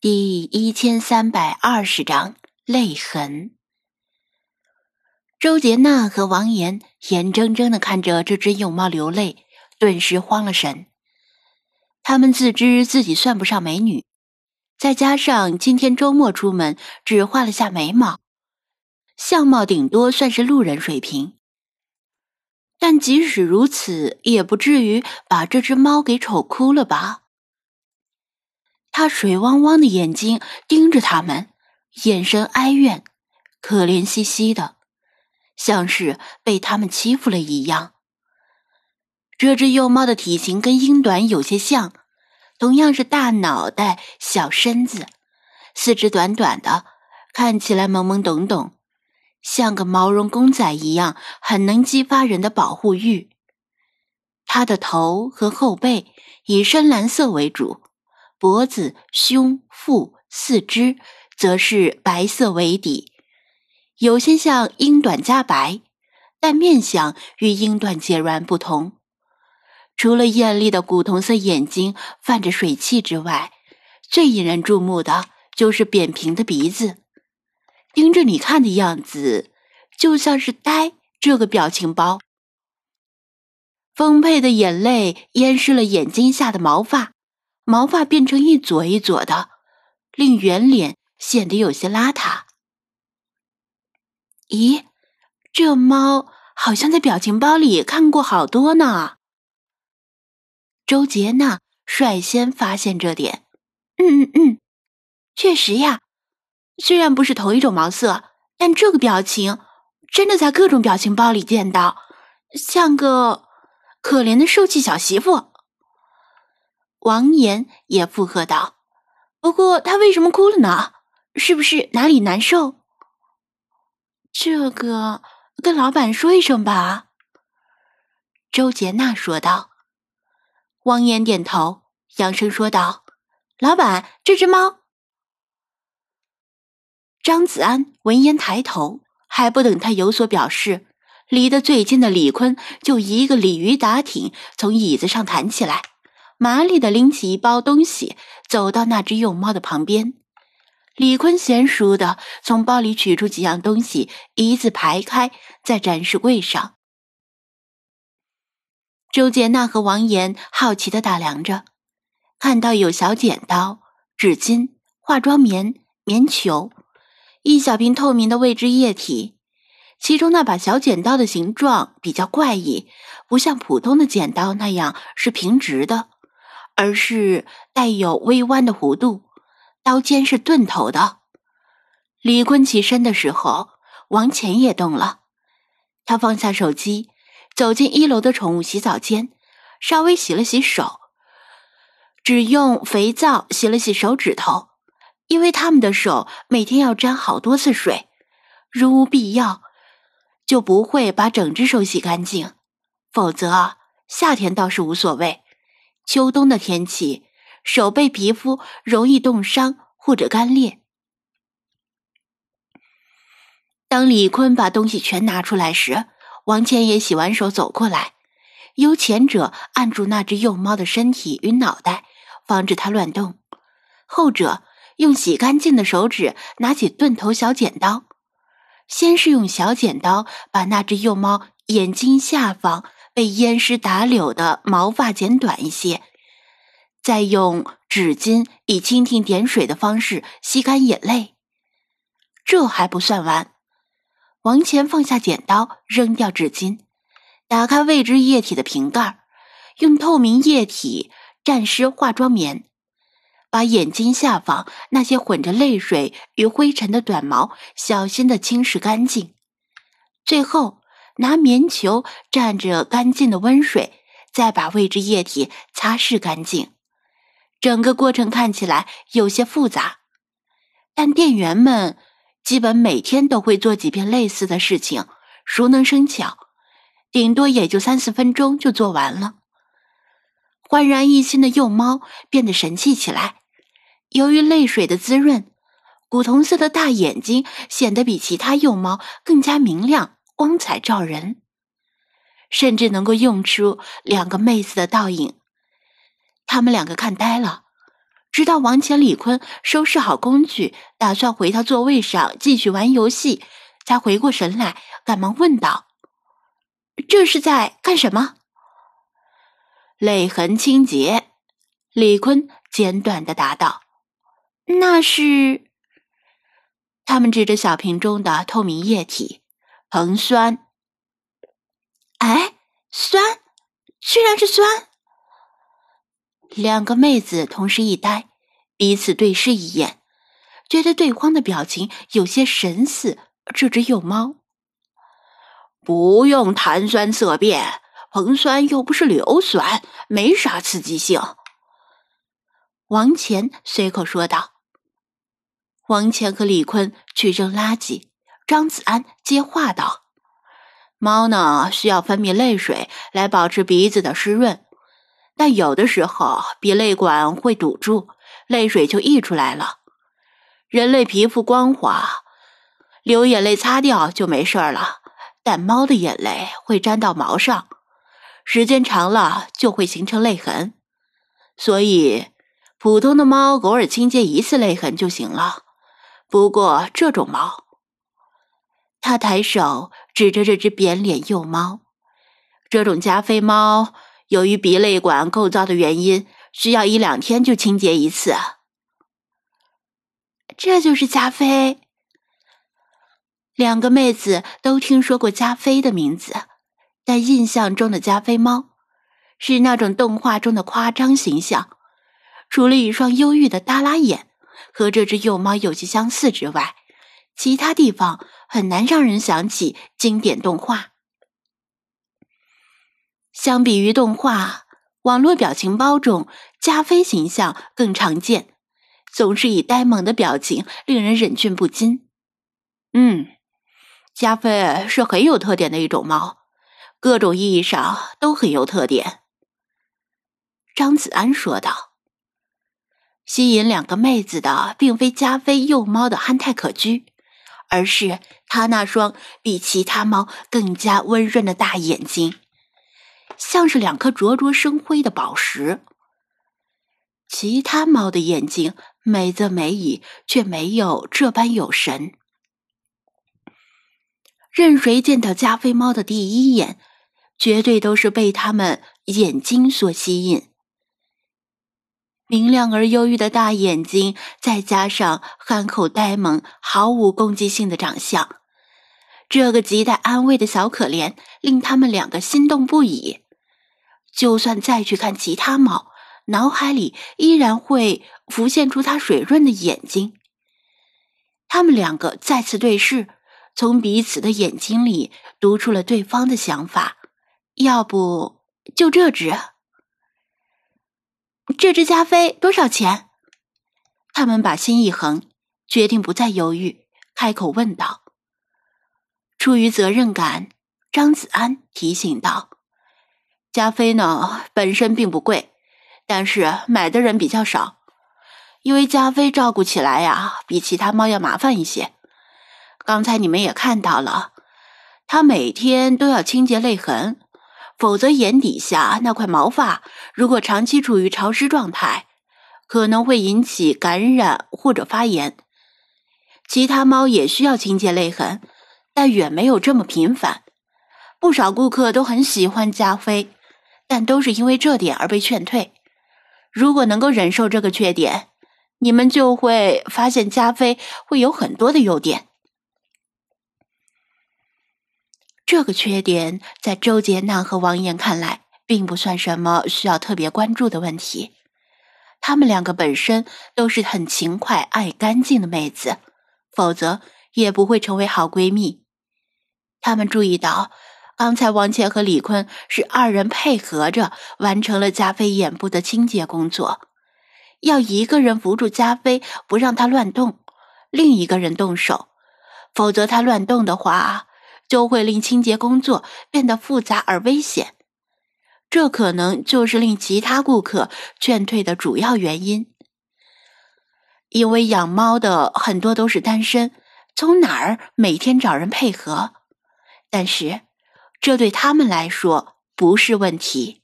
第一千三百二十章泪痕。周杰娜和王岩眼睁睁的看着这只幼猫流泪，顿时慌了神。他们自知自己算不上美女，再加上今天周末出门只画了下眉毛，相貌顶多算是路人水平。但即使如此，也不至于把这只猫给丑哭了吧？他水汪汪的眼睛盯着他们，眼神哀怨，可怜兮兮的，像是被他们欺负了一样。这只幼猫的体型跟英短有些像，同样是大脑袋、小身子，四肢短短的，看起来懵懵懂懂，像个毛绒公仔一样，很能激发人的保护欲。它的头和后背以深蓝色为主。脖子、胸、腹、四肢则是白色为底，有些像英短加白，但面相与英短截然不同。除了艳丽的古铜色眼睛泛着水汽之外，最引人注目的就是扁平的鼻子，盯着你看的样子，就像是呆这个表情包。丰沛的眼泪淹湿了眼睛下的毛发。毛发变成一撮一撮的，令圆脸显得有些邋遢。咦，这猫好像在表情包里看过好多呢。周杰娜率先发现这点。嗯嗯嗯，确实呀，虽然不是同一种毛色，但这个表情真的在各种表情包里见到，像个可怜的受气小媳妇。王岩也附和道：“不过他为什么哭了呢？是不是哪里难受？这个跟老板说一声吧。”周杰娜说道。王岩点头，扬声说道：“老板，这只猫。”张子安闻言抬头，还不等他有所表示，离得最近的李坤就一个鲤鱼打挺，从椅子上弹起来。麻利的拎起一包东西，走到那只幼猫的旁边。李坤娴熟的从包里取出几样东西，一字排开在展示柜上。周杰娜和王岩好奇的打量着，看到有小剪刀、纸巾、化妆棉、棉球，一小瓶透明的未知液体。其中那把小剪刀的形状比较怪异，不像普通的剪刀那样是平直的。而是带有微弯的弧度，刀尖是钝头的。李坤起身的时候，王乾也动了。他放下手机，走进一楼的宠物洗澡间，稍微洗了洗手，只用肥皂洗了洗手指头，因为他们的手每天要沾好多次水，如无必要，就不会把整只手洗干净。否则，夏天倒是无所谓。秋冬的天气，手背皮肤容易冻伤或者干裂。当李坤把东西全拿出来时，王倩也洗完手走过来，由前者按住那只幼猫的身体与脑袋，防止它乱动；后者用洗干净的手指拿起钝头小剪刀，先是用小剪刀把那只幼猫眼睛下方。被淹湿打绺的毛发剪短一些，再用纸巾以蜻蜓点水的方式吸干眼泪。这还不算完，王乾放下剪刀，扔掉纸巾，打开未知液体的瓶盖，用透明液体蘸湿化妆棉，把眼睛下方那些混着泪水与灰尘的短毛小心的清拭干净，最后。拿棉球蘸着干净的温水，再把未知液体擦拭干净。整个过程看起来有些复杂，但店员们基本每天都会做几遍类似的事情，熟能生巧，顶多也就三四分钟就做完了。焕然一新的幼猫变得神气起来，由于泪水的滋润，古铜色的大眼睛显得比其他幼猫更加明亮。光彩照人，甚至能够用出两个妹子的倒影。他们两个看呆了，直到王乾、李坤收拾好工具，打算回到座位上继续玩游戏，才回过神来，赶忙问道：“这是在干什么？”泪痕清洁，李坤简短的答道：“那是。”他们指着小瓶中的透明液体，硼酸。哎，酸，居然是酸！两个妹子同时一呆，彼此对视一眼，觉得对方的表情有些神似这只幼猫。不用谈酸色变。硼酸又不是硫酸，没啥刺激性。王乾随口说道。王乾和李坤去扔垃圾，张子安接话道：“猫呢，需要分泌泪水来保持鼻子的湿润，但有的时候鼻泪管会堵住，泪水就溢出来了。人类皮肤光滑，流眼泪擦掉就没事了，但猫的眼泪会沾到毛上。”时间长了就会形成泪痕，所以普通的猫偶尔清洁一次泪痕就行了。不过这种猫，他抬手指着这只扁脸幼猫，这种加菲猫由于鼻泪管构造的原因，需要一两天就清洁一次。这就是加菲。两个妹子都听说过加菲的名字。但印象中的加菲猫，是那种动画中的夸张形象，除了一双忧郁的耷拉眼和这只幼猫有些相似之外，其他地方很难让人想起经典动画。相比于动画，网络表情包中加菲形象更常见，总是以呆萌的表情令人忍俊不禁。嗯，加菲是很有特点的一种猫。各种意义上都很有特点，张子安说道。吸引两个妹子的，并非加菲幼猫的憨态可掬，而是他那双比其他猫更加温润的大眼睛，像是两颗灼灼生辉的宝石。其他猫的眼睛美则美矣，却没有这般有神。任谁见到加菲猫的第一眼，绝对都是被它们眼睛所吸引。明亮而忧郁的大眼睛，再加上憨厚呆萌、毫无攻击性的长相，这个亟待安慰的小可怜，令他们两个心动不已。就算再去看其他猫，脑海里依然会浮现出它水润的眼睛。他们两个再次对视。从彼此的眼睛里读出了对方的想法，要不就这只？这只加菲多少钱？他们把心一横，决定不再犹豫，开口问道。出于责任感，张子安提醒道：“加菲呢，本身并不贵，但是买的人比较少，因为加菲照顾起来呀，比其他猫要麻烦一些。”刚才你们也看到了，它每天都要清洁泪痕，否则眼底下那块毛发如果长期处于潮湿状态，可能会引起感染或者发炎。其他猫也需要清洁泪痕，但远没有这么频繁。不少顾客都很喜欢加菲，但都是因为这点而被劝退。如果能够忍受这个缺点，你们就会发现加菲会有很多的优点。这个缺点在周杰娜和王岩看来，并不算什么需要特别关注的问题。她们两个本身都是很勤快、爱干净的妹子，否则也不会成为好闺蜜。她们注意到，刚才王倩和李坤是二人配合着完成了加菲眼部的清洁工作。要一个人扶住加菲，不让他乱动，另一个人动手，否则他乱动的话。就会令清洁工作变得复杂而危险，这可能就是令其他顾客劝退的主要原因。因为养猫的很多都是单身，从哪儿每天找人配合？但是这对他们来说不是问题。